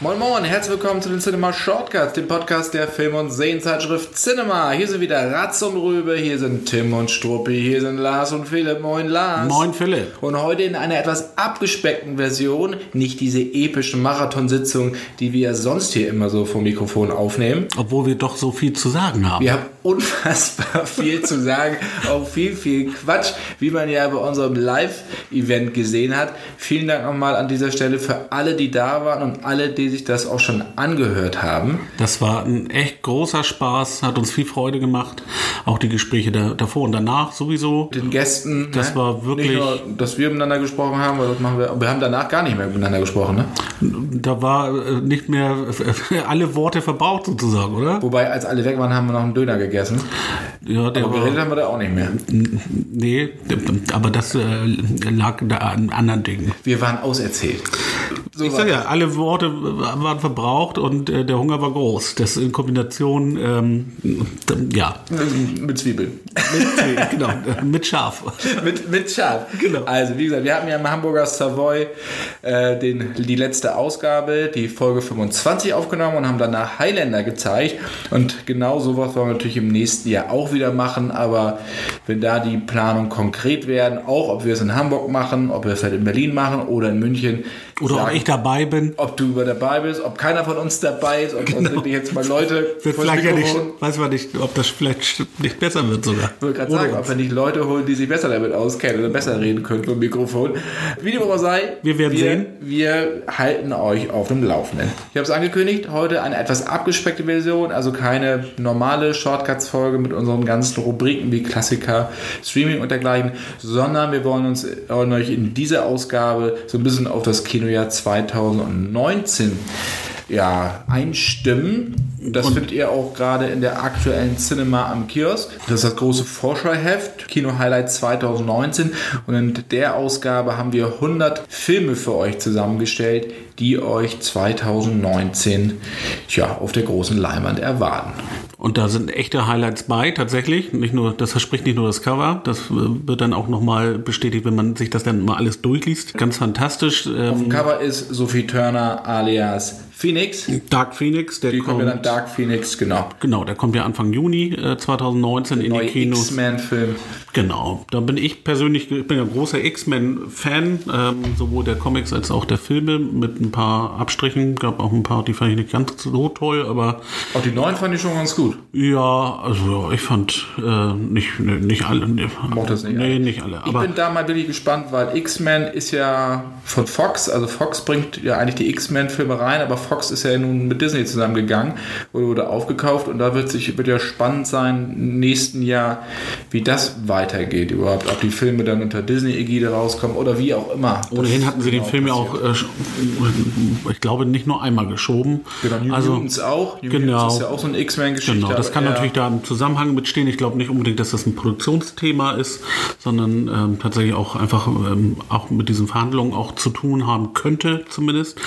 Moin Moin, herzlich willkommen zu den Cinema Shortcuts, dem Podcast der Film- und Serienzeitschrift Cinema. Hier sind wieder Ratz und Rübe, hier sind Tim und Struppi, hier sind Lars und Philipp. Moin Lars. Moin Philipp. Und heute in einer etwas abgespeckten Version, nicht diese epische Marathonsitzung, die wir sonst hier immer so vom Mikrofon aufnehmen. Obwohl wir doch so viel zu sagen haben. Wir haben unfassbar viel zu sagen, auch viel, viel Quatsch, wie man ja bei unserem Live-Event gesehen hat. Vielen Dank nochmal an dieser Stelle für alle, die da waren und alle, die sich das auch schon angehört haben. Das war ein echt großer Spaß, hat uns viel Freude gemacht. Auch die Gespräche da, davor und danach sowieso. Den Gästen. Das ne? war wirklich- Nicht nur, dass wir miteinander gesprochen haben, weil das machen wir. Wir haben danach gar nicht mehr miteinander gesprochen, ne? Da war äh, nicht mehr alle Worte verbraucht sozusagen, oder? Wobei, als alle weg waren, haben wir noch einen Döner gegessen. Ja, der Aber war, geredet haben wir da auch nicht mehr. nee, aber das äh, lag da an anderen Dingen. Wir waren auserzählt. So Ich sag ja, alle Worte waren verbraucht und äh, der Hunger war groß. Das in Kombination, ähm, ja, mit Zwiebeln. mit, genau, mit Schaf. mit, mit Schaf. Genau. Also, wie gesagt, wir hatten ja im Hamburger Savoy äh, den, die letzte Ausgabe, die Folge 25 aufgenommen und haben danach Highlander gezeigt. Und genau sowas wollen wir natürlich im nächsten Jahr auch wieder machen. Aber wenn da die Planungen konkret werden, auch ob wir es in Hamburg machen, ob wir es halt in Berlin machen oder in München. Oder ob sagen- ich dabei bin. ob du über dabei bist, ob keiner von uns dabei ist, ob uns wirklich jetzt mal Leute Wird vielleicht ja nicht, weiß man nicht, ob das vielleicht nicht besser wird sogar. Ich wollte gerade sagen, uns. ob wir nicht Leute holen, die sich besser damit auskennen oder besser reden können vom Mikrofon. Wie dem auch sei, Wir werden sehen. Wir halten euch auf dem Laufenden. Ich habe es angekündigt, heute eine etwas abgespeckte Version, also keine normale Shortcuts-Folge mit unseren ganzen Rubriken wie Klassiker, Streaming und dergleichen, sondern wir wollen uns wollen euch in dieser Ausgabe so ein bisschen auf das Kinojahr 2019 ja, einstimmen. Das findet ihr auch gerade in der aktuellen Cinema am Kiosk. Das ist das große Vorschauheft, Kino Highlight 2019. Und in der Ausgabe haben wir 100 Filme für euch zusammengestellt, die euch 2019 ja, auf der großen Leinwand erwarten. Und da sind echte Highlights bei, tatsächlich. Nicht nur, das verspricht nicht nur das Cover, das äh, wird dann auch nochmal bestätigt, wenn man sich das dann mal alles durchliest. Ganz fantastisch. Auf dem Ähm, Cover ist Sophie Turner alias Phoenix. Dark Phoenix, der Die kommt ja dann Dark Phoenix, genau. genau, der kommt ja Anfang Juni äh, 2019 in die Kinos. X-Men-Film. Genau, da bin ich persönlich, ich bin ja großer X-Men-Fan, ähm, sowohl der Comics als auch der Filme mit ein paar Abstrichen. Gab auch ein paar, die fand ich nicht ganz so toll, aber Auch die neuen fand ich schon ganz gut. ja, also ich fand äh, nicht, ne, nicht alle. Ne, Mochte es nicht Nee, alle. nicht alle. Ich bin da mal wirklich gespannt, weil X-Men ist ja von Fox, also Fox bringt ja eigentlich die X-Men-Filme rein, aber Fox ist ja nun mit Disney zusammengegangen oder wurde aufgekauft und da wird sich wird ja spannend sein im nächsten Jahr, wie das weitergeht überhaupt, ob die Filme dann unter Disney-Ägide rauskommen oder wie auch immer. ohnehin hatten sie den genau Film ja auch, äh, ich glaube, nicht nur einmal geschoben. Genau, New also, Mutants auch. New genau. Mutants ist ja auch so eine X-Men-Geschichte. Genau, das kann natürlich da im Zusammenhang mitstehen. Ich glaube nicht unbedingt, dass das ein Produktionsthema ist, sondern ähm, tatsächlich auch einfach ähm, auch mit diesen Verhandlungen auch zu tun haben könnte, zumindest.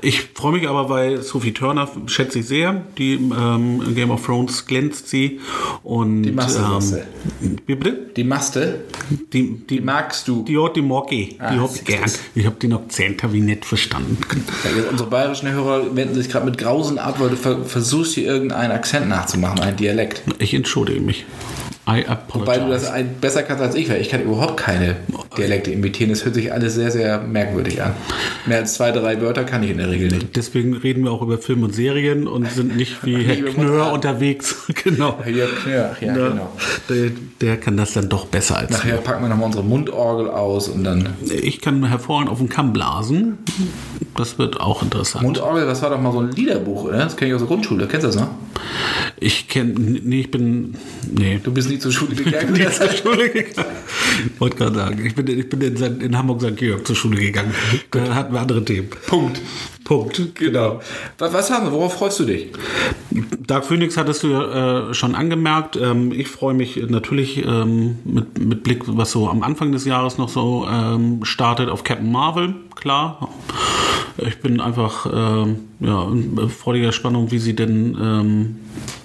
Ich freue mich aber, weil Sophie Turner schätze ich sehr. Die ähm, Game of Thrones glänzt sie. Und, Die Masse. ähm, wie bitte? Die Maste, Die, die, die magst du. die die mag ich. Die Ah, hab siehst ich gern. Ich habe den Akzent hab ich nicht verstanden. Ja, jetzt unsere bayerischen Hörer wenden sich gerade mit Grausen ab, weil du ver versuchst hier irgendeinen Akzent nachzumachen, einen Dialekt. Ich entschuldige mich. I Weil du das apologize. ein, besser kannst als ich, weil ich kann überhaupt keine Dialekte imitieren. Das hört sich alles sehr, sehr merkwürdig an. Mehr als zwei, drei Wörter kann ich in der Regel nicht. Deswegen reden wir auch über Film und Serien und sind nicht wie Herr Knör unterwegs. genau. Jörg Knör, ja, Ja, genau. der, der kann das dann doch besser als Nachher packen wir nochmal unsere Mundorgel aus und dann. ich. Kann hervorragend auf den Kamm blasen. das wird auch interessant. Mundorgel, das war doch mal so ein Liederbuch, oder? Das kenne ich aus der Grundschule. Kennst du das noch? Ich kenne, nee, ich bin, nee. Du bist nie zur Schule gegangen. Nie zur Schule gegangen. Ich wollte gerade sagen, ich bin, ich bin in, in Hamburg St. Georg zur Schule gegangen. Da hatten wir andere Themen. Punkt. Punkt. Genau. Was, was haben wir? Worauf freust du dich? Dark Phoenix hattest du äh, schon angemerkt. Ähm, ich freue mich natürlich ähm, mit, mit Blick, was so am Anfang des Jahres noch so ähm, startet, auf Captain Marvel, klar. Ich bin einfach ähm, ja, in freudiger Spannung, wie sie denn ähm,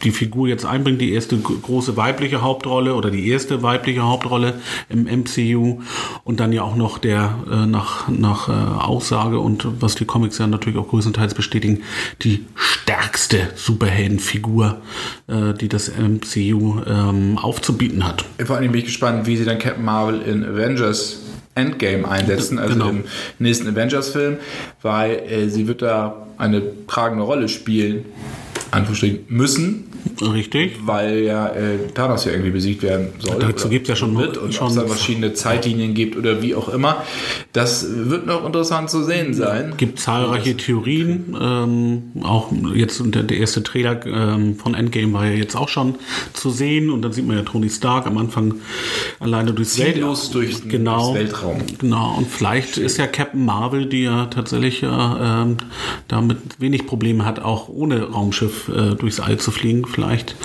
die Figur jetzt einbringt. Die erste große weibliche Hauptrolle oder die erste weibliche Hauptrolle im MCU und dann ja auch noch der äh, nach, nach äh, Aussage und was die Comics ja natürlich auch größtenteils bestätigen, die stärkste Superheldenfigur, äh, die das MCU ähm, aufzubieten hat. Vor allem bin ich gespannt, wie sie dann Captain Marvel in Avengers Endgame einsetzen, also Genau. im nächsten Avengers-Film, weil äh, sie wird da eine tragende Rolle spielen, Anführungsstrichen, müssen, Richtig? weil ja äh, Thanos ja irgendwie besiegt werden soll. Dazu oder gibt's ja schon- wird und schon- ob es da verschiedene Zeitlinien gibt oder wie auch immer. Das wird noch interessant zu sehen sein. gibt zahlreiche Theorien. Ähm, auch jetzt der, der erste Trailer ähm, von Endgame war ja jetzt auch schon zu sehen und dann sieht man ja Tony Stark am Anfang alleine durchs Welt- durch genau, durchs Weltraum. Genau, und vielleicht ist ja Captain Marvel, die ja tatsächlich ja, ähm, damit wenig Probleme hat, auch ohne Raumschiff äh, durchs All zu fliegen, vielleicht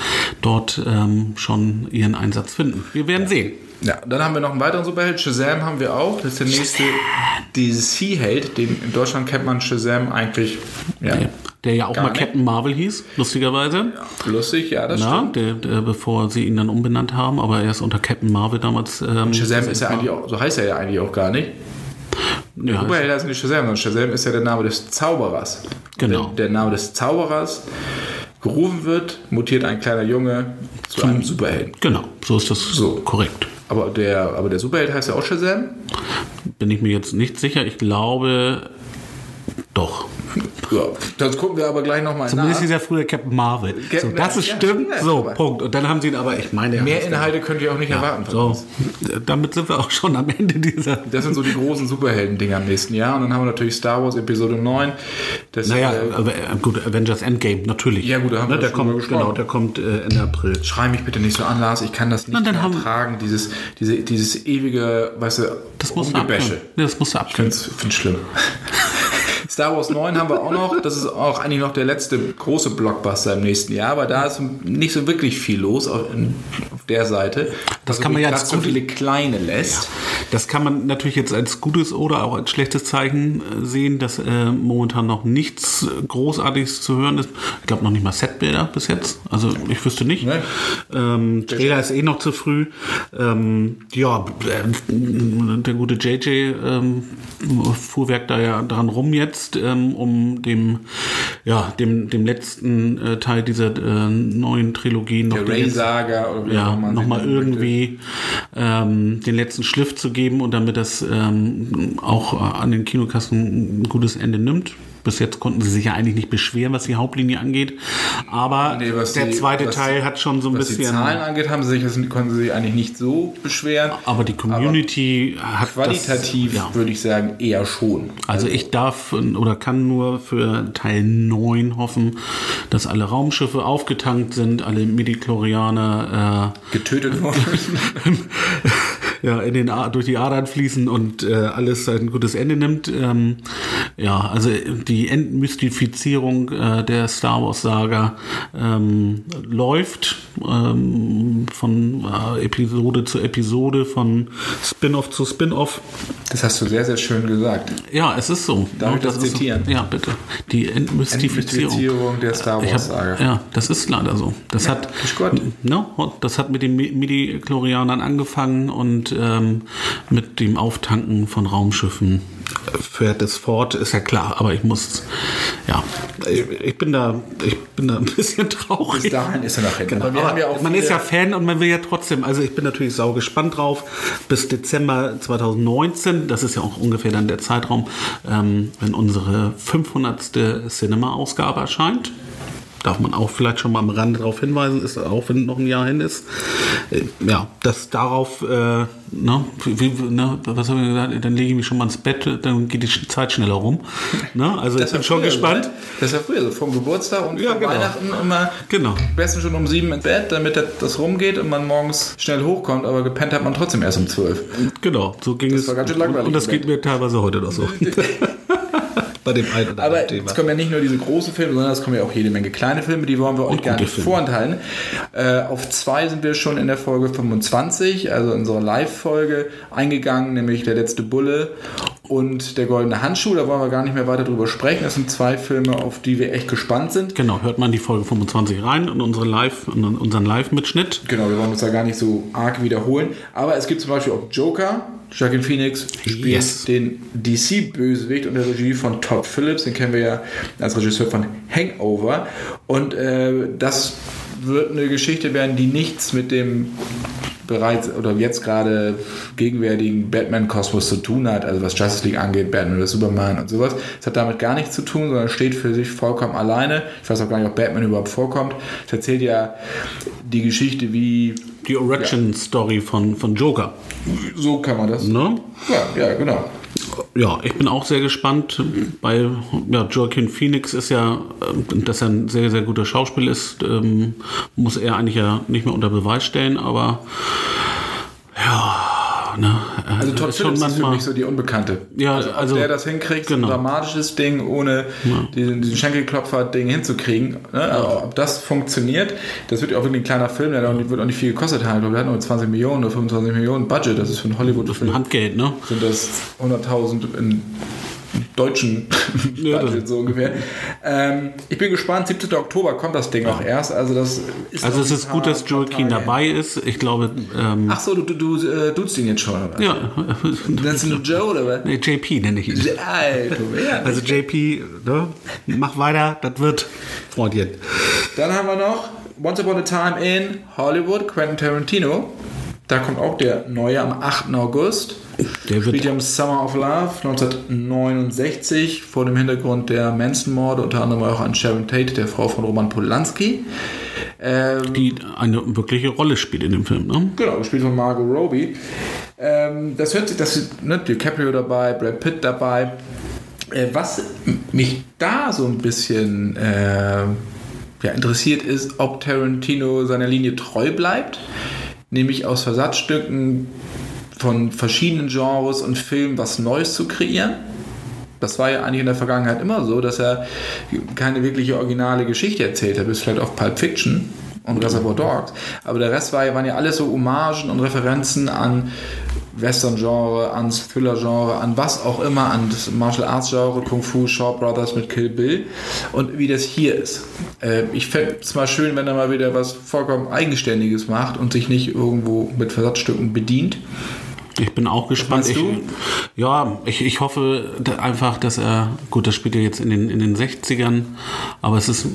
dort ähm, schon ihren Einsatz finden. Wir werden sehen. Ja, dann haben wir noch einen weiteren Superheld. Shazam haben wir auch. Das ist der nächste DC-Held. Den in Deutschland kennt man Shazam eigentlich. Ja, Der ja auch mal nicht. Captain Marvel hieß, lustigerweise. lustig, ja, das Ja, stimmt. der, der, bevor sie ihn dann umbenannt haben, aber er ist unter Captain Marvel damals. Ähm, Shazam ist ja eigentlich auch, so heißt er ja eigentlich auch gar nicht. ja, Superheld heißt nicht Shazam, sondern Shazam ist ja der Name des Zauberers. Genau. Der, der Name des Zauberers gerufen wird, mutiert ein kleiner Junge zu einem Superhelden. genau, so ist das So. korrekt. Aber der, aber der Superheld heißt ja auch Shazam. Bin ich mir jetzt nicht sicher. Ich glaube doch. Ja, das gucken wir aber gleich nochmal Zumindest nach. hieß er früher Captain Marvel. Cap- So, das ist ja, stimmt. ja, So, Punkt. Und dann haben sie ihn aber, ich meine, Mehr Inhalte könnt ihr auch nicht erwarten. von So, damit sind wir auch schon am Ende dieser. Das sind so die großen Superhelden-Dinger im nächsten Jahr. Und dann haben wir natürlich Star Wars Episode 9. Das, Naja, äh, äh, gut, Avengers Endgame, natürlich. Ja, gut, da haben ne, wir der kommt, gesprochen. genau, der kommt äh, Ende April. Schrei mich bitte nicht so an, Lars. Ich kann das nicht ertragen. Dieses, diese, dieses ewige, weißt du, Das musst du abkönnen. Ja, das musst du Ich abkönnen. finde es schlimm. Star Wars 9 haben wir auch noch. Das ist auch eigentlich noch der letzte große Blockbuster im nächsten Jahr, aber da ist nicht so wirklich viel los auf, auf der Seite. Das kann man ja als so viele kleine lässt. Das kann man natürlich jetzt als gutes oder auch als schlechtes Zeichen äh, sehen, dass äh, momentan noch nichts Großartiges zu hören ist. Ich glaube noch nicht mal Setbilder bis jetzt. Also ich wüsste nicht. Nee. Ähm, Trailer ist eh noch zu früh. Ähm, ja, äh, der gute JJ ähm, Fuhrwerk da ja dran rum jetzt, ähm, um dem, ja, dem, dem letzten äh, Teil dieser äh, neuen Trilogie noch den Saga oder wie ja, man nennen möchte. irgendwie ähm, den letzten Schliff zu geben und damit das ähm, auch äh, an den Kinokassen ein gutes Ende nimmt. Bis jetzt konnten sie sich ja eigentlich nicht beschweren, was die Hauptlinie angeht. Aber Nee, was der die- zweite was- Teil hat schon so ein Was die bisschen. Zahlen angeht, haben sie sich, konnten sie sich eigentlich nicht so beschweren. Aber die Community hat Qualitativ Das, ja. würde ich sagen, eher schon. Also ich darf oder kann nur für Teil 9 hoffen, dass alle Raumschiffe aufgetankt sind, alle Midichlorianer äh, Getötet worden. ja, in den A durch die Adern fließen und äh, alles ein gutes Ende nimmt. Ähm, ja, also die Entmystifizierung äh, der Star Wars Saga ähm, läuft ähm, von äh, Episode zu Episode, von Spin-off zu Spin-off. Das hast du sehr, sehr schön gesagt. Ja, es ist so. Darf ich Ja, das ist zitieren? So. Ja, bitte. Die Entmystifizierung. Entmystifizierung der Star Wars hab, Saga. ja, das ist leider so. Das hat, ist gut. ne, das hat mit den Midi-Chlorianern angefangen und ähm, mit dem Auftanken von Raumschiffen fährt es fort, ist ja klar. Aber ich muss, ja, ich, ich bin da, ich bin da ein bisschen traurig. Bis dahin ist er noch hin. Genau. Ja man ist ja Fan und man will ja trotzdem, also ich bin natürlich sau gespannt drauf, bis Dezember 2019, das ist ja auch ungefähr dann der Zeitraum, ähm, wenn unsere 500. Cinema-Ausgabe erscheint. Darf man auch vielleicht schon mal am Rande darauf hinweisen, ist auch wenn noch ein Jahr hin ist. Äh, ja, dass darauf, äh, ne, wie, ne, was haben wir gesagt, dann lege ich mich schon mal ins Bett, dann geht die Zeit schneller rum. Ne? Also ich bin schon gespannt. So? Das war früher so vom Geburtstag und ja, genau. Weihnachten immer genau. besten schon um sieben ins Bett, damit das rumgeht und man morgens schnell hochkommt, aber gepennt hat man trotzdem erst um zwölf. Genau, so ging das es. War ganz schön langweilig und das geht mir teilweise heute noch so. Bei dem einen oder Aber Thema. es kommen ja nicht nur diese großen Filme, sondern es kommen ja auch jede Menge kleine Filme, die wollen wir euch gar nicht Filme. vorenthalten. Äh, auf zwei sind wir schon in der Folge 25, also in unserer Live-Folge, eingegangen, nämlich Der letzte Bulle und Der goldene Handschuh. Da wollen wir gar nicht mehr weiter drüber sprechen. Das sind zwei Filme, auf die wir echt gespannt sind. Genau, hört man die Folge 25 rein und unsere Live, unseren Live-Mitschnitt. Genau, wir wollen uns da gar nicht so arg wiederholen. Aber es gibt zum Beispiel auch Joker. Joaquin Phoenix spielt Yes. den DC-Bösewicht unter Regie von Todd Phillips. Den kennen wir ja als Regisseur von Hangover. Und äh, das wird eine Geschichte werden, die nichts mit dem bereits oder jetzt gerade gegenwärtigen Batman-Kosmos zu tun hat, also was Justice League angeht, Batman oder Superman und sowas. Es hat damit gar nichts zu tun, sondern steht für sich vollkommen alleine. Ich weiß auch gar nicht, ob Batman überhaupt vorkommt. Es erzählt ja die Geschichte, wie Die Origin-Story von, von Joker. so kann man das. Ne? Ja, ja, genau. Ja, ich bin auch sehr gespannt. Bei ja, Joaquin Phoenix ist ja, ähm, dass er ein sehr, sehr guter Schauspieler ist, ähm, muss er eigentlich ja nicht mehr unter Beweis stellen, aber ja, ne, er Also Todd Phillips ist für mich so die Unbekannte. Ja, also, also- der das hinkriegt, genau. so ein dramatisches Ding, ohne diesen, diesen Schenkelklopfer-Ding hinzukriegen. Ne? Aber ob das funktioniert, das wird ja auch wirklich ein kleiner Film, der auch wird auch nicht viel gekostet haben. Ich glaube, der hat nur 20 Millionen oder 25 Millionen Budget. Das ist für einen Hollywood-Film. Handgeld, ne? Sind das 100.000 in deutschen Ja, Budget so ungefähr. Ähm, ich bin gespannt. 17. Oktober kommt das Ding auch erst. Also das ist Also es ist gut, dass Joaquin dabei ist. Ich glaube, ähm, Ach so, du, du, du äh, duzt ihn jetzt schon. Oder? ja, Nennst du Joe oder was? nee, JP nenne ich ihn. Alter, wer? Also JP, ne? mach weiter, das wird, Freundchen. Dann haben wir noch Once Upon a Time in Hollywood, Quentin Tarantino. Da kommt auch der neue am 8. August. Der wird Spielt ja im Summer of Love 1969 vor dem Hintergrund der Manson-Morde, unter anderem auch an Sharon Tate, der Frau von Roman Polanski. Ähm, die eine wirkliche Rolle spielt in dem Film. Ne? Genau, gespielt von Margot Robbie. Ähm, das hört sich, das ne, DiCaprio dabei, Brad Pitt dabei. Äh, was mich da so ein bisschen äh, ja, interessiert ist, ob Tarantino seiner Linie treu bleibt, nämlich aus Versatzstücken von verschiedenen Genres und Filmen was Neues zu kreieren. Das war ja eigentlich in der Vergangenheit immer so, dass er keine wirkliche originale Geschichte erzählt hat, bis vielleicht auf Pulp Fiction und Reservoir Dogs. Aber der Rest war, ja- waren ja alles so Hommagen und Referenzen an Western-Genre, ans Thriller-Genre, an was auch immer, an das Martial Arts-Genre, Kung Fu, Shaw Brothers mit Kill Bill und wie das hier ist. Äh, ich fände es mal schön, wenn er mal wieder was vollkommen Eigenständiges macht und sich nicht irgendwo mit Versatzstücken bedient. Ich bin auch gespannt. Ich, ja, ich, ich hoffe einfach, dass er, gut, das spielt ja jetzt in den, in den 60ern, aber es ist,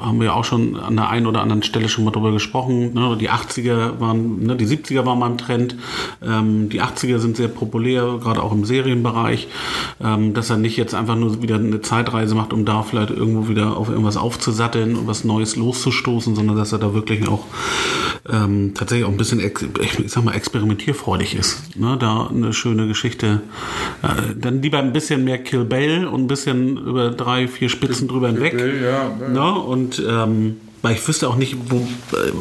haben wir ja auch schon an der einen oder anderen Stelle schon mal drüber gesprochen. Ne? Die 80er waren, ne, die 70er waren mal im Trend, ähm, die 80er sind sehr populär, gerade auch im Serienbereich, ähm, dass er nicht jetzt einfach nur wieder eine Zeitreise macht, um da vielleicht irgendwo wieder auf irgendwas aufzusatteln und was Neues loszustoßen, sondern dass er da wirklich auch ähm, tatsächlich auch ein bisschen, ich sag mal, experimentierfreudig ist. Ne? Da eine schöne Geschichte. Äh, dann lieber ein bisschen mehr Kill Bill und ein bisschen über drei, vier Spitzen drüber hinweg. Bill, ja, ja. Ne? Und ähm, weil ich wüsste auch nicht, wo, äh,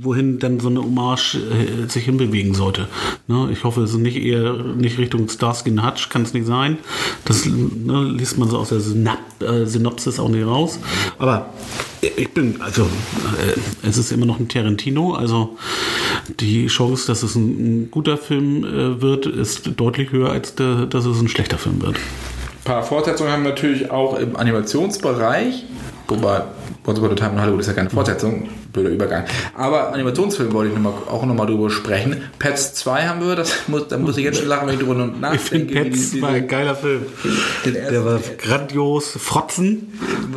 wohin dann so eine Hommage äh, sich hinbewegen sollte. Ne? Ich hoffe, es ist nicht eher nicht Richtung Starsky und Hutch, kann es nicht sein. Das ne, liest man so aus der Synap äh, Synopsis auch nicht raus. Aber ich bin, also äh, es ist immer noch ein Tarantino, also die Chance, dass es ein, ein guter Film äh, wird, ist deutlich höher, als der, dass es ein schlechter Film wird. Ein paar Fortsetzungen haben wir natürlich auch im Animationsbereich. Wobei, Once Upon a Time in Hollywood ist ja keine Fortsetzung, blöder Übergang. Aber Animationsfilm wollte ich noch mal, auch nochmal drüber sprechen. Pets 2 haben wir, das muss, da muss ich jetzt schon lachen, wenn ich drüber nachdenke. Ich finde Pets die- war ein geiler Film. Ersten- Der war grandios. Frotzen,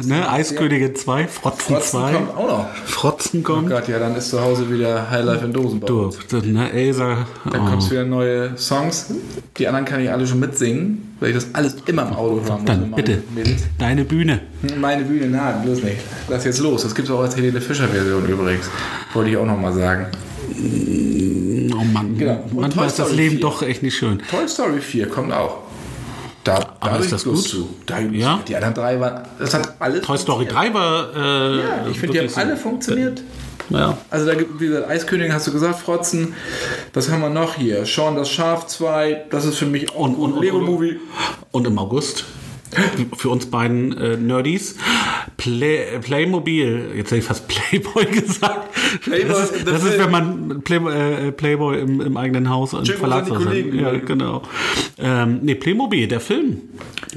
ne? Eiskönigin 2, Frotzen, Frotzen 2. kommt auch noch. Frotzen Oh kommt. Gott, ja, dann ist zu Hause wieder Highlife in Dosenbau. du, ne, Elsa. Dann oh. kommt wieder neue Songs. Die anderen kann ich alle schon mitsingen, weil ich das alles immer im Auto hören muss. Dann bitte, Mädels. deine Bühne. Meine Bühne, na, bloß nicht. Lass das jetzt los. Das gibt es auch als Helene Fischer-Version übrigens. Wollte ich auch nochmal sagen. Oh Mann, Genau. Manchmal ist das Leben 4. doch echt nicht schön. Toy Story 4 kommt auch. Da, da ist das gut? Zu. Da, Ja? Die anderen drei waren. Das hat alles. Toy Story funktioniert. 3 war. Äh, Ja, ich finde, die haben so- alle funktioniert. Ja. Also da gibt wie gesagt, Eiskönigin hast du gesagt, Frotzen. Was haben wir noch hier? Sean das Schaf 2, das ist für mich auch Und- und- und- Lego und- Movie. Und im August für uns beiden äh, Nerdies Play, Playmobil, jetzt hätte ich fast Playboy gesagt. Playboy das ist, das ist wenn man Play, äh, Playboy im, im eigenen Haus wo Verlag Ja, genau. Ähm, nee, Playmobil, der Film.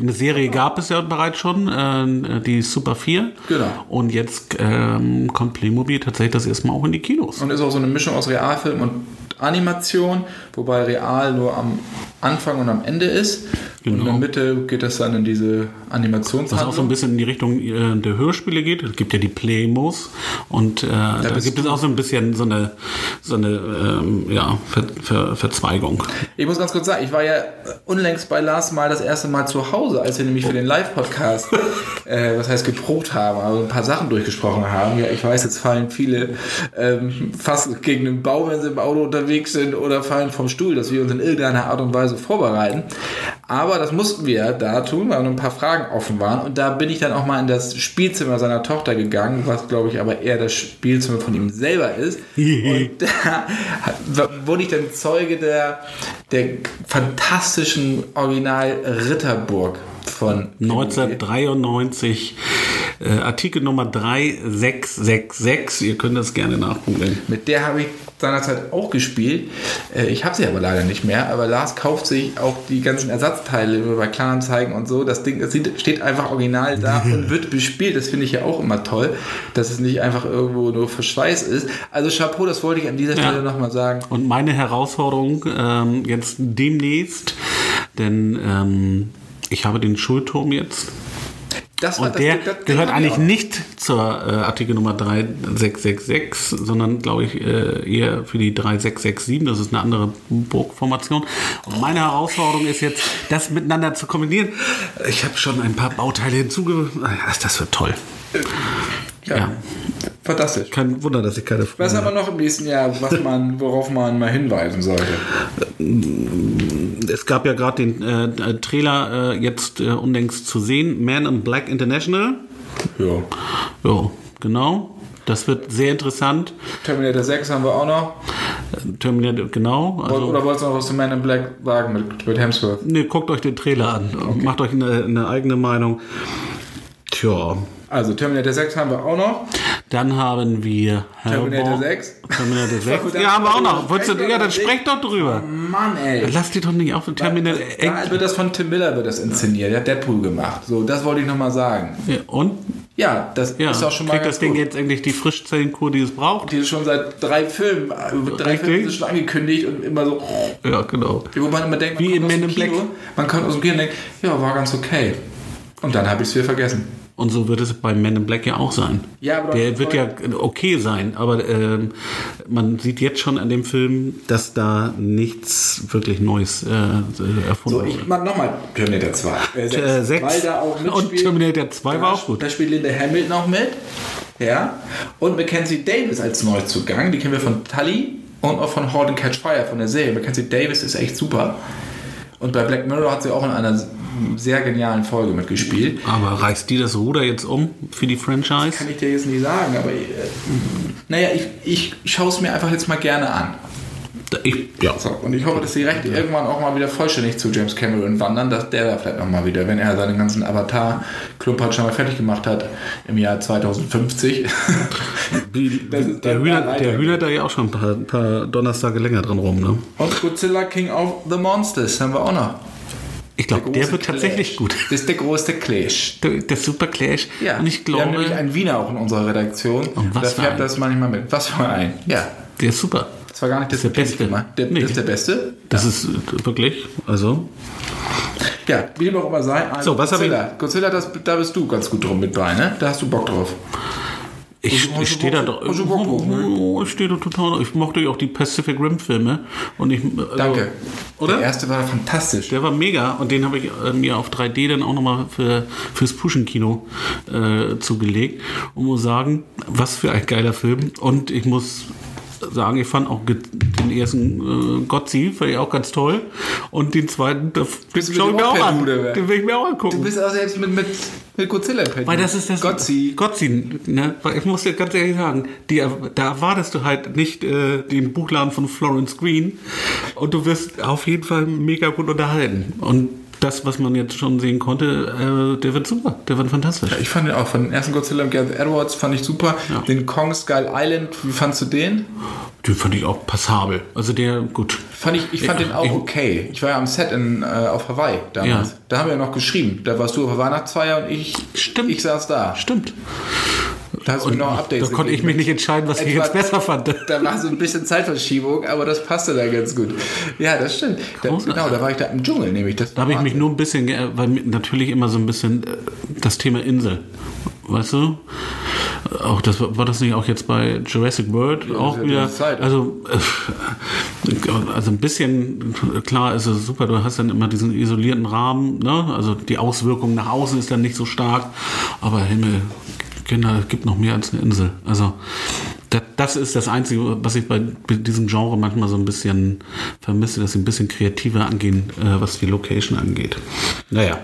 Eine Serie gab es ja bereits schon, äh, die Super 4. Genau. Und jetzt ähm, kommt Playmobil tatsächlich das erste Mal auch in die Kinos. Und ist auch so eine Mischung aus Realfilm und Animation, wobei real nur am Anfang und am Ende ist. Und in Genau. der Mitte geht das dann in diese Was auch so ein Animationshandlung. bisschen in die Richtung äh, der Hörspiele geht. Es gibt ja die Playmos und äh, da, bist gibt es auch so ein bisschen so eine, so eine ähm, ja, Ver, Ver, Verzweigung. Ich muss ganz kurz sagen, ich war ja unlängst bei Lars mal das erste Mal zu Hause, als wir nämlich für den Live-Podcast, äh, was heißt geprobt haben, also ein paar Sachen durchgesprochen haben. Ja, ich weiß, jetzt fallen viele ähm, fast gegen den Baum, wenn sie im Auto unterwegs sind oder fallen vom Stuhl, dass wir uns in irgendeiner Art und Weise vorbereiten. Aber das mussten wir da tun, weil noch ein paar Fragen offen waren. Und da bin ich dann auch mal in das Spielzimmer seiner Tochter gegangen, was glaube ich aber eher das Spielzimmer von ihm selber ist. Und da wurde ich dann Zeuge der, der fantastischen Original Ritterburg von 1993, äh, Artikel Nummer 3666. Ihr könnt das gerne nachgoogeln. Mit der habe ich seinerzeit auch gespielt. Äh, Ich habe sie aber leider nicht mehr. Aber Lars kauft sich auch die ganzen Ersatzteile bei Kleinanzeigen und so. Das Ding das steht einfach original da und wird bespielt. Das finde ich ja auch immer toll, dass es nicht einfach irgendwo nur Verschweiß ist. Also Chapeau, das wollte ich an dieser Stelle nochmal sagen. Und meine Herausforderung ähm, jetzt demnächst, denn ähm, ich habe den Schulturm jetzt Das Und das der das Ding gehört eigentlich nicht zur äh, Artikel Nummer 3666, sondern glaube ich äh, eher für die 3667. Das ist eine andere Burgformation. Und meine Herausforderung ist jetzt, das miteinander zu kombinieren. Ich habe schon ein paar Bauteile hinzugefügt. Das wird toll. Ja. Ja. Fantastisch. Kein Wunder, dass ich keine Freunde Was haben wir noch im nächsten Jahr, was man, worauf man mal hinweisen sollte? Es gab ja gerade den äh, Trailer äh, jetzt äh, unlängst zu sehen. Man in Black International. Ja. Ja, genau. Das wird sehr interessant. Terminator 6 haben wir auch noch. Terminator, genau. Also, Oder wolltest du noch was zu Man in Black sagen mit, mit Hemsworth? Nee, guckt euch den Trailer an und macht euch eine, eine eigene Meinung. Tja, Also Terminator 6 haben wir auch noch. Dann haben wir Terminator Hellboy- 6. Terminator 6. Verdammt, Ja, haben wir auch noch. Wolltest du, ja, dann sprecht doch drüber. Mann, ey. Lass dich doch nicht auf den Terminator. Da wird das von Tim Miller wird das inszeniert. Der hat Deadpool gemacht. So, das wollte ich nochmal sagen. Ja, und? Ja, das Ja, ist auch schon mal kriegt das Ding gut. jetzt endlich die Frischzellenkur, die es braucht? Die ist schon seit drei Filmen, drei. Filmen schon angekündigt und immer so, Ja, genau. wo man immer denkt, man Wie kommt in aus man kommt aus dem Kino und denkt, ja, war ganz okay. Und dann habe ich es wieder vergessen. Und so wird es bei Men in Black ja auch sein. Ja, aber Der wird ja okay sein, aber ähm, man sieht jetzt schon an dem Film, dass da nichts wirklich Neues äh, erfunden So, wurde. ich mach nochmal Terminator 2. Äh, sechs. Äh, sechs. Weil da auch Und mitspielt. Terminator 2 war Da- auch gut. Da spielt Linda Hamilton auch mit. Ja. Und Mackenzie Davis als Neuzugang. Die kennen wir von Tully und auch von and Catch Fire von der Serie. Mackenzie Davis ist echt super. Und bei Black Mirror hat sie auch in einer sehr genialen Folge mitgespielt. Aber reißt die das Ruder jetzt um für die Franchise? Kann ich dir jetzt nicht sagen, aber äh, naja, ich, ich schaue es mir einfach jetzt mal gerne an. Ich, ja. So, und ich hoffe, dass die Rechte irgendwann auch mal wieder vollständig zu James Cameron wandern, dass der da vielleicht nochmal wieder, wenn er seinen ganzen Avatar-Klumpert schon mal fertig gemacht hat im Jahr 2050. Die, Das ist der, Hühner, der Hühner da ja auch schon ein paar, ein paar Donnerstage länger dran rum. Ne? Und Godzilla King of the Monsters haben wir auch noch. Ich glaube, der, große wird tatsächlich Clash. gut. Das ist der größte Clash. Der, der Super Clash. Und ich wir haben nämlich glaube, einen Wiener auch in unserer Redaktion. Und was da für färbt ein? das manchmal mit. Was für ein? Ja. der ist super. Das war gar nicht das, der ich Beste. Der, Nee. Das ist der Beste? Das ist äh, wirklich, also. Ja, wie dem auch immer sei. So, was hab Godzilla. Godzilla, das, da bist du ganz gut drum mit bei, ne? Da hast du Bock drauf. Ich, du ich stehe da Bock drauf? Oh, ich stehe da total. Ich mochte ja auch die Pacific Rim Filme. Und ich, also, Danke. Oder? Der erste war fantastisch. Der war mega und den habe ich äh, mir auf 3D dann auch nochmal für, fürs Puschenkino äh, zugelegt und muss sagen, was für ein geiler Film. Und ich muss sagen, ich fand auch den ersten äh, Gotzi, fand ich auch ganz toll. Und den zweiten, da du schau ich mir auch an. Den will ich mir auch Du angucken. bist auch selbst mit, mit, mit Godzilla per Weil das ist das. Gotzi. Gotzi, ne? Weil ich muss dir ganz ehrlich sagen, die, da erwartest du halt nicht äh, den Buchladen von Florence Green und du wirst auf jeden Fall mega gut unterhalten. Und das, was man jetzt schon sehen konnte, äh, der wird super. Der wird fantastisch. Ich fand den auch von den ersten Godzilla mit Gareth Edwards fand ich super. Ja. Den Kong Skull Island, wie fandst du den? Den fand ich auch passabel. Also der, gut. Fand ich, ich fand Ja, den auch ich- okay. Ich war ja am Set in, äh, auf Hawaii damals. Ja. Da haben wir ja noch geschrieben. Da warst du auf der Weihnachtsfeier und ich, Stimmt. ich saß da. Stimmt. Da hast du mir noch Updates Da konnte ich mich nicht entscheiden, was ich jetzt besser fand. Da war so ein bisschen Zeitverschiebung, aber das passte da ganz gut. Ja, das stimmt. Da, genau, da war ich da im Dschungel, nämlich. Das Da habe ich mich nur ein bisschen, weil natürlich immer so ein bisschen äh, das Thema Insel, weißt du? Auch das war das nicht auch jetzt bei Jurassic World auch ja die wieder. Also äh, also ein bisschen klar ist es super. Du hast dann immer diesen isolierten Rahmen, ne? Also die Auswirkung nach außen ist dann nicht so stark. Aber Himmel, Kinder, es gibt noch mehr als eine Insel. Also das, das ist das Einzige, was ich bei diesem Genre manchmal so ein bisschen vermisse, dass sie ein bisschen kreativer angehen, äh, was die Location angeht. Naja.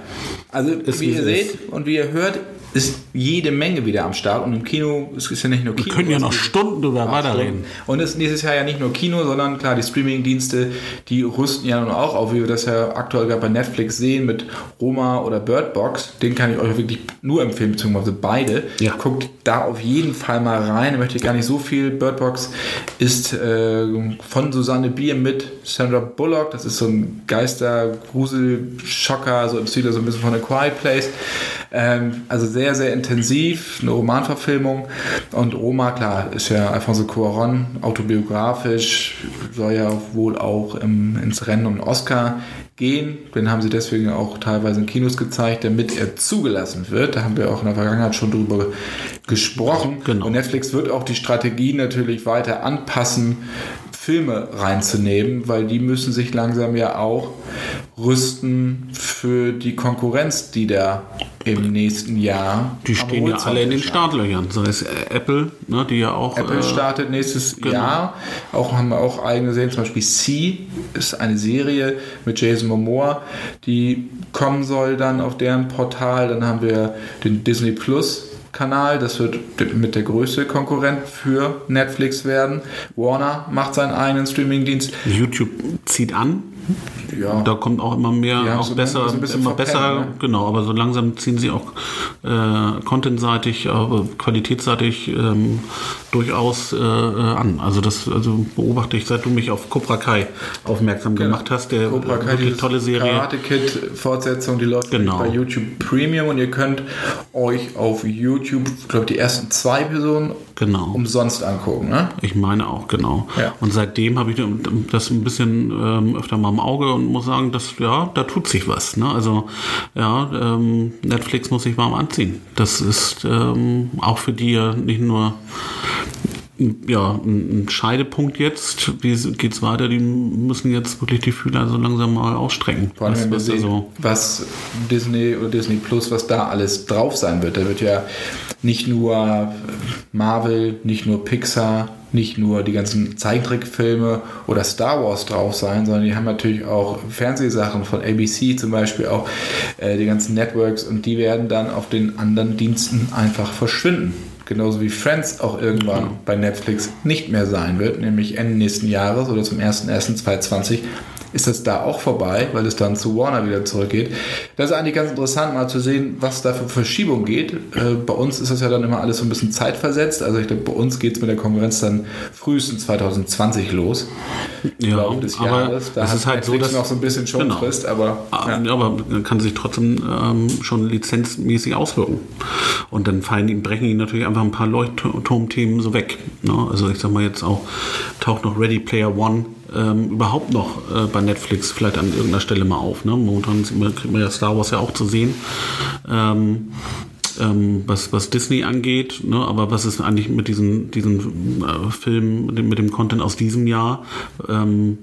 Also, wie ihr seht und wie ihr hört, ist jede Menge wieder am Start. Und im Kino, es ist ja nicht nur Kino. Wir können ja noch Stunden drüber weiterreden. Und es ist nächstes Jahr ja nicht nur Kino, sondern klar, die Streaming-Dienste, die rüsten ja nun auch auf, wie wir das ja aktuell gerade bei Netflix sehen, mit Roma oder Bird Box. Den kann ich euch wirklich nur empfehlen, beziehungsweise beide. Ja. Guckt da auf jeden Fall mal rein. Da möchte ich gar nicht so viel. Bird Box ist äh, von Susanne Bier mit Sandra Bullock. Das ist so ein Geister-Grusel-Schocker, so im Stil so ein bisschen von A Quiet Place. Ähm, also sehr, sehr intensiv, eine Romanverfilmung. Und Roma, klar, ist ja Alfonso Cuarón, autobiografisch, soll ja wohl auch im, ins Rennen um Oscar gehen. Den haben sie deswegen auch teilweise in Kinos gezeigt, damit er zugelassen wird. Da haben wir auch in der Vergangenheit schon drüber gesprochen. Genau. Und Netflix wird auch die Strategie natürlich weiter anpassen, Filme reinzunehmen, weil die müssen sich langsam ja auch rüsten für die Konkurrenz, die da im nächsten Jahr Die stehen ja alle in den. Startlöchern. Sei es äh, Apple, ne, die ja auch. Apple äh, startet nächstes genau. Jahr. Auch haben wir auch eigene Serien, zum Beispiel C ist eine Serie mit Jason Momoa, die kommen soll dann auf deren Portal. Dann haben wir den Disney Plus. Kanal, das wird mit der größte Konkurrent für Netflix werden. Warner macht seinen eigenen Streamingdienst. YouTube zieht an. Ja, Da kommt auch immer mehr, haben auch so besser, so immer besser, ne? genau, aber so langsam ziehen sie auch äh, contentseitig, aber qualitätsseitig ähm, durchaus äh, äh, an. Also das also beobachte ich, seit du mich auf Cobra Kai aufmerksam gemacht hast, der Genau. Cobra Kai, wirklich tolle Serie. Karate Kid Fortsetzung, die läuft Genau. bei YouTube Premium und ihr könnt euch auf YouTube, ich glaube, die ersten zwei Personen Genau. umsonst angucken. Ne? Ich meine auch, genau. Ja. Und seitdem habe ich das ein bisschen ähm, öfter mal im Auge und muss sagen, dass, ja, da tut sich was. Ne? Also, ja, ähm, Netflix muss sich warm anziehen. Das ist ähm, auch für die ja nicht nur ja, ein ein Scheidepunkt jetzt. Wie geht's weiter? Die müssen jetzt wirklich die Fühler so langsam mal ausstrecken. Vor allem, wenn wir sehen, also, was Disney oder Disney Plus, was da alles drauf sein wird. Da wird ja nicht nur Marvel, nicht nur Pixar, nicht nur die ganzen Zeichentrickfilme oder Star Wars drauf sein, sondern die haben natürlich auch Fernsehsachen von ABC zum Beispiel, auch äh, die ganzen Networks und die werden dann auf den anderen Diensten einfach verschwinden. Genauso wie Friends auch irgendwann bei Netflix nicht mehr sein wird, nämlich Ende nächsten Jahres oder zum 01.01.2020 ist das da auch vorbei, weil es dann zu Warner wieder zurückgeht. Das ist eigentlich ganz interessant, mal zu sehen, was da für Verschiebung geht. Äh, bei uns ist das ja dann immer alles so ein bisschen zeitversetzt. Also ich glaube, bei uns geht es mit der Konkurrenz dann frühestens 2020 los. ja, Laufe des aber Jahres. Da es ist halt so, Netflix dass noch so ein bisschen Schonfrist, aber Ja. aber man kann sich trotzdem ähm, schon lizenzmäßig auswirken. Und dann fallen ihnen, brechen ihnen natürlich einfach ein paar Leuchtturmthemen so weg. Ne? Also ich sag mal jetzt auch, taucht noch Ready Player One ähm, überhaupt noch äh, bei Netflix vielleicht an irgendeiner Stelle mal auf. Ne? Momentan kriegt man ja Star Wars ja auch zu sehen. Ähm, ähm, was, was Disney angeht. Ne? Aber was ist eigentlich mit diesen, diesen äh, Filmen, mit dem, mit dem Content aus diesem Jahr? Ähm,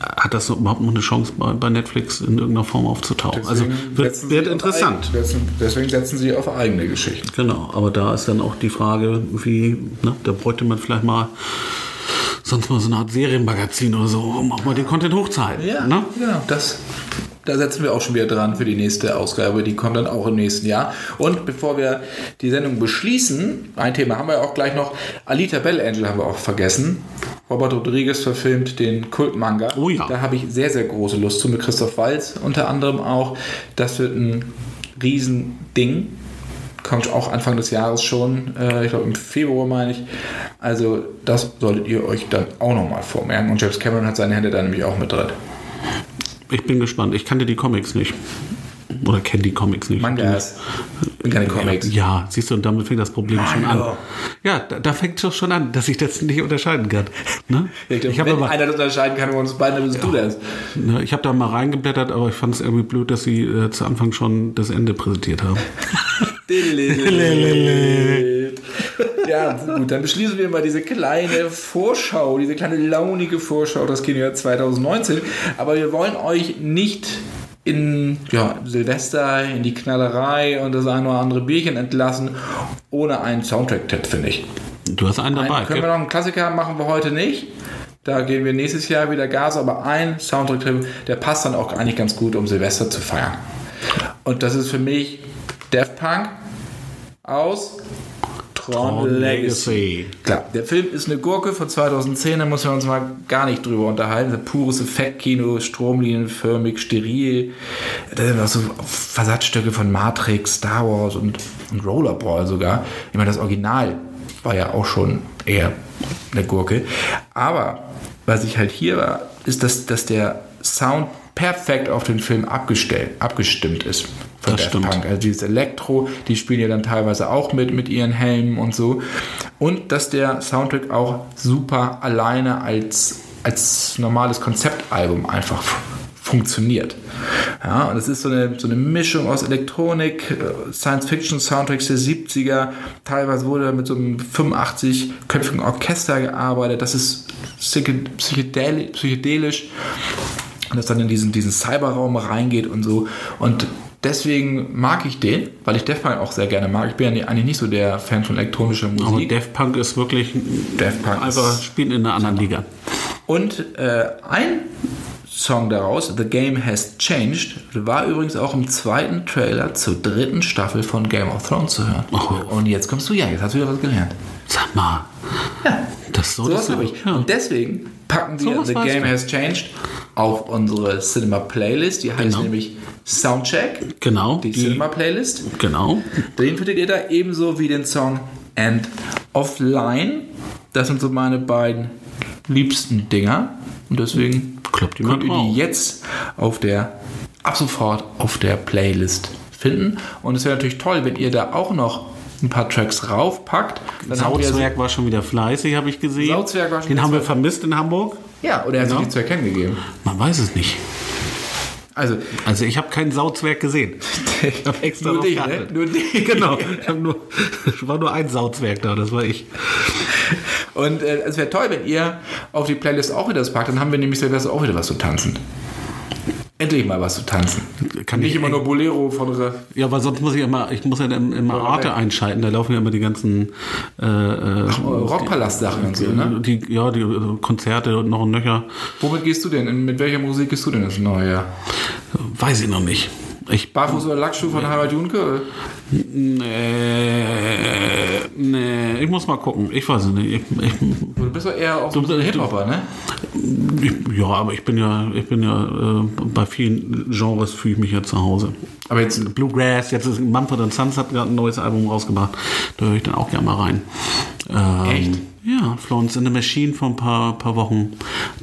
hat das überhaupt noch eine Chance bei, bei Netflix in irgendeiner Form aufzutauchen? also wird, wird interessant. Eigen, deswegen setzen sie auf eigene Geschichten. Genau, aber da ist dann auch die Frage, wie, ne, da bräuchte man vielleicht mal sonst mal so eine Art Serienmagazin oder so, um auch mal den Content hochzuhalten. Ja, ne? genau. Das, da setzen wir auch schon wieder dran für die nächste Ausgabe. Die kommt dann auch im nächsten Jahr. Und bevor wir die Sendung beschließen, ein Thema haben wir auch gleich noch. Alita Bell Angel haben wir auch vergessen. Robert Rodriguez verfilmt den Kultmanga. Oh ja. Da habe ich sehr, sehr große Lust zu, mit Christoph Walz unter anderem auch. Das wird ein Riesending. Kommt auch Anfang des Jahres schon, äh, ich glaube im Februar meine ich. Also das solltet ihr euch dann auch nochmal vormerken. Und James Cameron hat seine Hände da nämlich auch mit drin. Ich bin gespannt. Ich kannte die Comics nicht. Oder kenne die Comics nicht. Mangas. Keine Comics. Ja, siehst du, und damit fängt das Problem schon an. Manga. Ja, da, da fängt es doch schon an, dass ich das nicht unterscheiden kann. Ne? Ich, glaub, Ich habe wenn aber, einer das unterscheiden kann, uns beiden, dann bist du das. ne, ich hab da mal reingeblättert, aber ich fand es irgendwie blöd, dass sie äh, zu Anfang schon das Ende präsentiert haben. ja, gut, dann beschließen wir mal diese kleine Vorschau, diese kleine launige Vorschau, das Kinojahr 2019. Aber wir wollen euch nicht in ja, Silvester, in die Knallerei und das ein oder andere Bierchen entlassen, ohne einen Soundtrack-Tipp, finde ich. Du hast einen dabei. Einen, können wir noch einen Klassiker machen wir heute nicht. Da geben wir nächstes Jahr wieder Gas, aber ein Soundtrack, der passt dann auch eigentlich ganz gut, um Silvester zu feiern. Und das ist für mich Daft Punk aus Tron, Tron Legacy. Legacy. Klar, der Film ist eine Gurke von 2010, da müssen wir uns mal gar nicht drüber unterhalten. Pures Effektkino, stromlinienförmig, steril. Da sind auch so Versatzstücke von Matrix, Star Wars und, und Rollerball sogar. Ich meine, das Original war ja auch schon eher eine Gurke. Aber was ich halt hier war, ist, dass, dass der Sound perfekt auf den Film abgestellt, abgestimmt ist. Von Das Daft stimmt. Punk. Also dieses Elektro, die spielen ja dann teilweise auch mit, mit ihren Helmen und so. Und dass der Soundtrack auch super alleine als, als normales Konzeptalbum einfach funktioniert. Ja, und es ist so eine, so eine Mischung aus Elektronik, äh, Science-Fiction-Soundtracks der 70er. Teilweise wurde mit so einem 85-köpfigen Orchester gearbeitet. Das ist psyche- psychedeli- psychedelisch und das dann in diesen, diesen Cyberraum reingeht und so. Und deswegen mag ich den, weil ich Daft Punk auch sehr gerne mag. Ich bin ja eigentlich nicht so der Fan von elektronischer Aber Musik. Daft Punk ist wirklich Daft Punk einfach spielen in einer anderen Liga. Und äh, ein Song daraus, The Game Has Changed, war übrigens auch im zweiten Trailer zur dritten Staffel von Game of Thrones zu hören. Oh. Und jetzt kommst du ja, jetzt hast du wieder was gelernt. Sag mal. Ja. Das So was habe ich. Ja. Und deswegen packen wir Sowas The Game. Has Changed auf unsere Cinema Playlist. Die heißt Genau. nämlich Soundcheck. Genau. Die, Die, Cinema Playlist. genau. Den findet ihr da ebenso wie den Song End of Line. Das sind so meine beiden liebsten Dinger. Und deswegen mal könnt ihr die jetzt auf der, ab sofort auf der Playlist finden. Und es wäre natürlich toll, wenn ihr da auch noch ein paar Tracks raufpackt. Dann Sauzwerg war schon wieder fleißig, habe ich gesehen. War schon Den haben wir vermisst in Hamburg. ja, oder er hat Ja. sich nicht zu erkennen gegeben. Man weiß es nicht. Also, Also ich habe keinen Sauzwerg gesehen. Ich habe extra nur dich, ne? Nur dich. Genau. Nur, es war nur ein Sauzwerg da, das war ich. Und äh, es wäre toll, wenn ihr auf die Playlist auch wieder das packt. Dann haben wir nämlich Silvester auch wieder was zu tanzen. Endlich mal was zu tanzen. Kann Nicht ich- immer nur Bolero von Ja, aber sonst muss ich immer, ich muss ja immer, immer Ja, Arte einschalten. Da laufen ja immer die ganzen äh, äh, Rockpalast-Sachen und so, ne? die, ja, die äh, Konzerte und noch ein Nöcher. Womit gehst du denn? Mit welcher Musik gehst du denn ins neue Jahr? Weiß ich noch nicht. Ich Barfuß oder Lackschuh von Harald Junke? nee, nee, ich muss mal gucken. Ich weiß es nicht. Ich, ich, Du bist doch eher auch so ein Hip-Hopper, ne? ich, ja, aber ich bin ja, ich bin ja äh, bei vielen Genres fühle ich mich ja zu Hause. Aber jetzt, Bluegrass, jetzt ist Mumford Sons hat gerade ein neues Album rausgebracht. Da höre ich dann auch gerne mal rein. Ähm, Echt? Ja, Florence in the Machine vor ein paar, paar Wochen.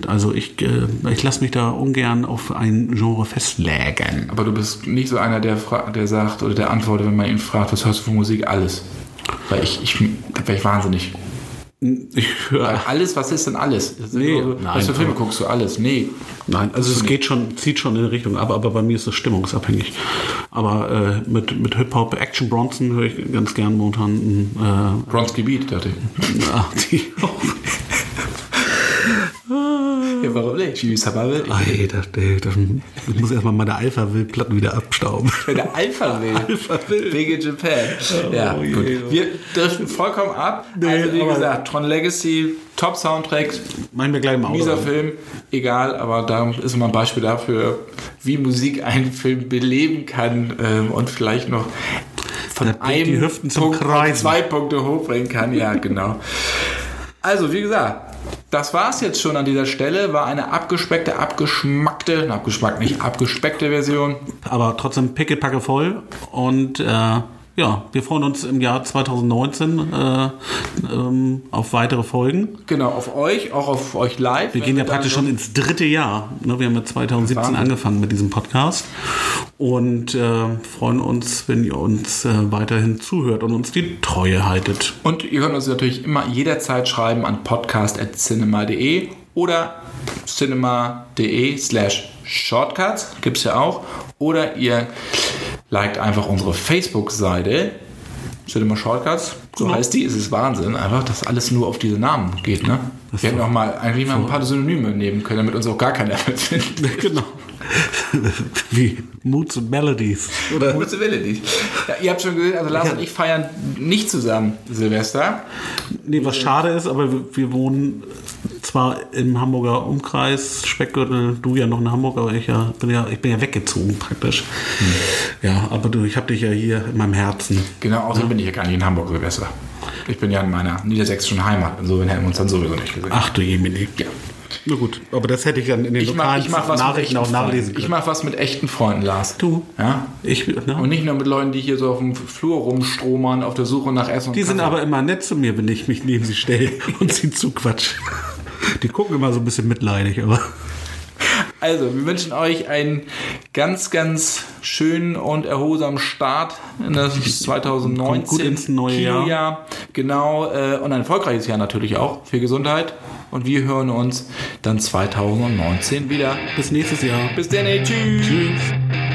Also ich, äh, ich lasse mich da ungern auf ein Genre festlegen. aber du bist nicht so einer, der, der sagt oder der antwortet, wenn man ihn fragt, was hörst du für Musik? Alles. Weil ich, ich wäre ich wahnsinnig. Weil alles, was ist denn alles? Nee, so, nein, was für Filme guckst du alles? Nee. Nein, also es geht schon, zieht schon in eine Richtung ab, aber bei mir ist das stimmungsabhängig. Aber äh, mit, mit Hip-Hop, Action Bronson höre ich ganz gern momentan. Äh, Bronski Beat, dachte ich. ah, die auch. Ja, nicht? Chibi Sabavel. Ey, das, ey, das, ich muss erstmal meine Alpha-Will-Platten wieder abstauben. Der Alpha will. Alpha will. Big in Japan. ja, oh je, gut. Wir driften vollkommen ab. Nee, also, wie gesagt, Tron Legacy, Top-Soundtrack, Machen wir gleich mal dieser Auto. Film, egal, aber da ist mal ein Beispiel dafür, wie Musik einen Film beleben kann ähm, und vielleicht noch von einem die Hüften zum Punkt Kreisen. zwei Punkte hochbringen kann. Ja, genau. Also, wie gesagt, das war es jetzt schon an dieser Stelle. War eine abgespeckte, abgeschmackte, abgeschmackt nicht, abgespeckte Version. Aber trotzdem pickepacke voll. Und äh, ja, wir freuen uns im Jahr 2019 äh, ähm, auf weitere Folgen. Genau, auf euch, auch auf euch live. Wir gehen ja praktisch schon ins dritte Jahr. Ne, wir haben ja 2017 Wahnsinn. angefangen mit diesem Podcast und äh, freuen uns, wenn ihr uns äh, weiterhin zuhört und uns die Treue haltet. Und ihr könnt uns natürlich immer jederzeit schreiben an podcast.cinema.de oder cinema.de slash shortcuts, gibt es ja auch. Oder ihr liked einfach unsere Facebook-Seite, Cinema Shortcuts, so Genau. heißt die, es ist Wahnsinn, einfach, dass alles nur auf diese Namen geht, ne? Das Wir hätten auch mal eigentlich mal ein paar Synonyme nehmen können, damit uns auch gar keiner findet. genau. Wie Moods und Melodies. Oder? Gute Wille nicht. Ja, ihr habt schon gesehen, also Lars und ich feiern nicht zusammen Silvester. Nee, was schade ist, aber wir, wir wohnen zwar im Hamburger Umkreis, Speckgürtel, du ja noch in Hamburg, aber ich ja, bin ja, ich bin ja weggezogen praktisch. Ja, aber du, ich habe dich ja hier in meinem Herzen. Genau, außerdem bin ich ja gar nicht in Hamburg Silvester. Ich bin ja in meiner niedersächsischen Heimat. Insofern hätten wir uns dann sowieso nicht gesehen. Ach du Jemini. Ja. Na gut, aber das hätte ich dann in den Ich mach, lokalen ich mach was mit Nachrichten auch nachlesen Freunden. Ich können. mach was mit echten Freunden, Lars. Du? Ja? Ich, ne? Und nicht nur mit Leuten, die hier so auf dem Flur rumstromern, auf der Suche nach Essen und Die sind aber immer nett zu mir, wenn ich mich neben sie stelle und sie zuquatsch. Die gucken immer so ein bisschen mitleidig, aber Also, wir wünschen euch einen ganz, ganz schönen und erholsamen Start in das 2019 Kommt gut ins neue Jahr. Kinojahr. Genau, äh, und ein erfolgreiches Jahr natürlich auch. Viel Gesundheit. Und wir hören uns dann 2019 wieder. bis nächstes Jahr. Bis dann, ey, tschüss. Tschüss.